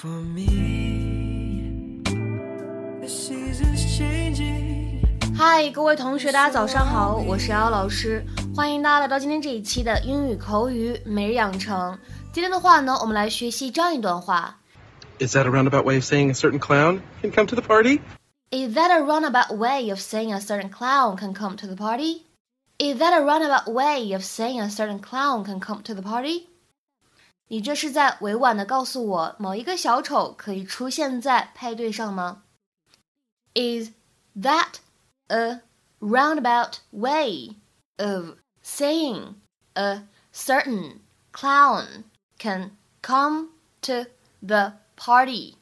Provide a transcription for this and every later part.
for me. The season's changing. 嗨，各位同学，大家早上好，我是姚老师，欢迎大家来到今天这一期的英语口语每日养成。今天的话呢，我们来学习这样一段话。Is that a roundabout way of saying a certain clown can come to the party? Is that a roundabout way of saying a certain clown can come to the party? Is that a roundabout way of saying a certain clown can come to the party? 你这是在委婉的告诉我某一个小丑可以出现在派对上吗？Is that a roundabout way of saying a certain clown can come to the party。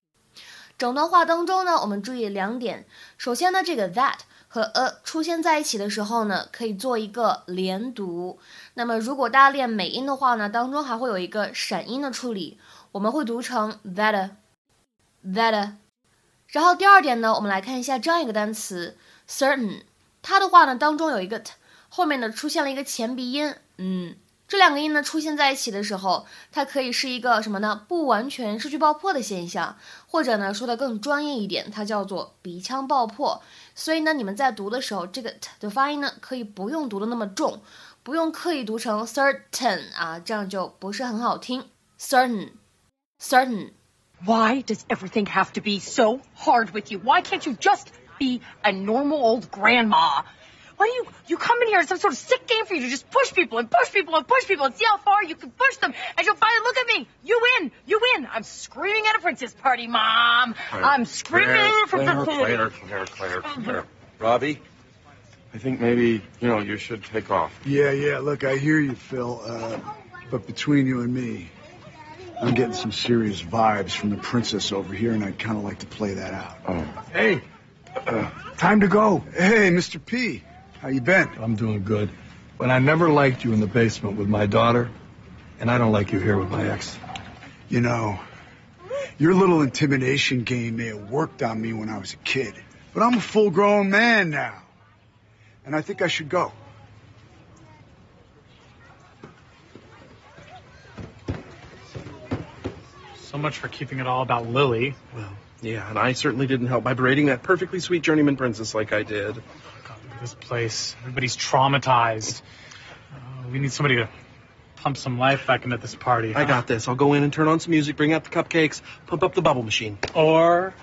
整段话当中呢，我们注意两点。首先呢，这个 that 和 a 出现在一起的时候呢，可以做一个连读。那么如果大家练美音的话呢，当中还会有一个闪音的处理，我们会读成 that that。然后第二点呢，我们来看一下这样一个单词。certain，它的话呢当中有一个 t，后面呢出现了一个前鼻音，嗯，这两个音呢出现在一起的时候，它可以是一个什么呢？不完全失去爆破的现象，或者呢说的更专业一点，它叫做鼻腔爆破。所以呢你们在读的时候，这个 t 的发音呢可以不用读的那么重，不用刻意读成 certain 啊，这样就不是很好听。certain，certain。Why does everything have to be so hard with you? Why can't you just be a normal old grandma. Why do you you come in here it's some sort of sick game for you to just push people and push people and push people and see how far you can push them and you'll finally look at me. You win, you win. I'm screaming at a princess party, mom. Claire, I'm screaming Claire, for Claire, Claire, Claire, Claire, Claire. Robbie, I think maybe you know you should take off. Yeah, yeah. Look, I hear you, Phil. Uh, but between you and me, I'm getting some serious vibes from the princess over here, and I'd kind of like to play that out. Oh. Hey, uh, time to go. Hey, Mr. P. How you been? I'm doing good. But I never liked you in the basement with my daughter, and I don't like you here with my ex. You know, your little intimidation game may have worked on me when I was a kid, but I'm a full grown man now. And I think I should go. So much for keeping it all about Lily. Well, yeah, and I certainly didn't help by berating that perfectly sweet journeyman princess like I did God, look at this place. Everybody's traumatized. Uh, we need somebody to pump some life back into this party. Huh? I got this. I'll go in and turn on some music, bring out the cupcakes, pump up the bubble machine. Or.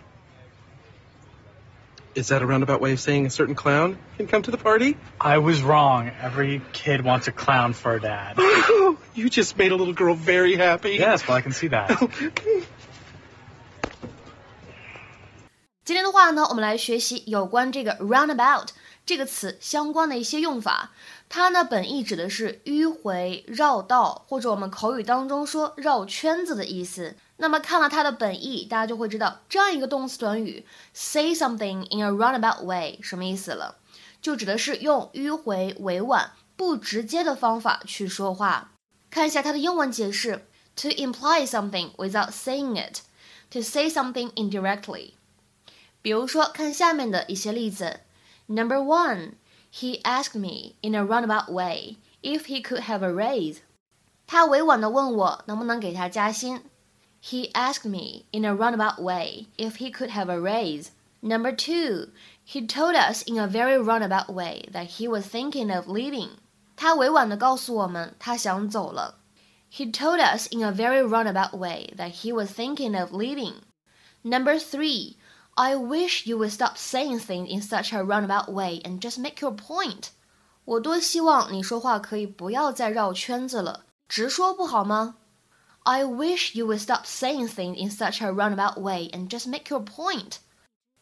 Is that a roundabout way of saying a certain clown can come to the party? I was wrong. Every kid wants a clown for a dad. you just made a little girl very happy. Yes, well, I can see that. 今天的话呢，我们来学习有关这个 roundabout 这个词相关的一些用法。它呢本意指的是迂回、绕道，或者我们口语当中说绕圈子的意思。那么看了它的本意，大家就会知道这样一个动词短语 say something in a roundabout way 什么意思了，就指的是用迂回、委婉、不直接的方法去说话。看一下它的英文解释：to imply something without saying it，to say something indirectly。比如说，看下面的一些例子。Number one, he asked me in a roundabout way if he could have a raise. 他委婉地问我能不能给他加薪。He asked me in a roundabout way if he could have a raise. Number two, he told us in a very roundabout way that he was thinking of leaving. 他委婉地告诉我们他想走了。He told us in a very roundabout way that he was thinking of leaving. Number three, I wish you would stop saying things in such a roundabout way and just make your point. 我多希望你说话可以不要再绕圈子了，直说不好吗？I wish you would stop saying things in such a roundabout way and just make your point.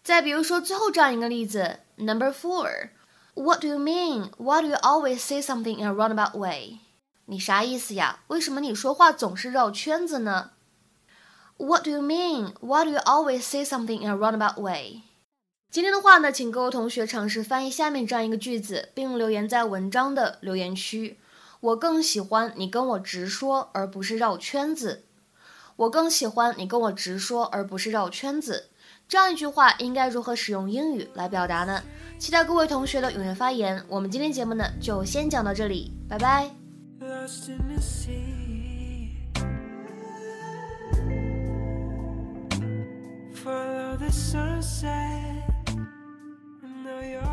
再比如说最后这样一个例子，Number four. What do you mean? Why do you always say something in a roundabout way? 你啥意思呀？为什么你说话总是绕圈子呢 ？what do you mean? Why do you always say something in a roundabout way? 今天的话呢，请各位同学尝试翻译下面这样一个句子，并留言在文章的留言区。我更喜欢你跟我直说，而不是绕圈子。我更喜欢你跟我直说，而不是绕圈子。这样一句话应该如何使用英语来表达呢？期待各位同学的踊跃发言。我们今天节目呢，就先讲到这里，拜拜。follow the sunset. I know you're.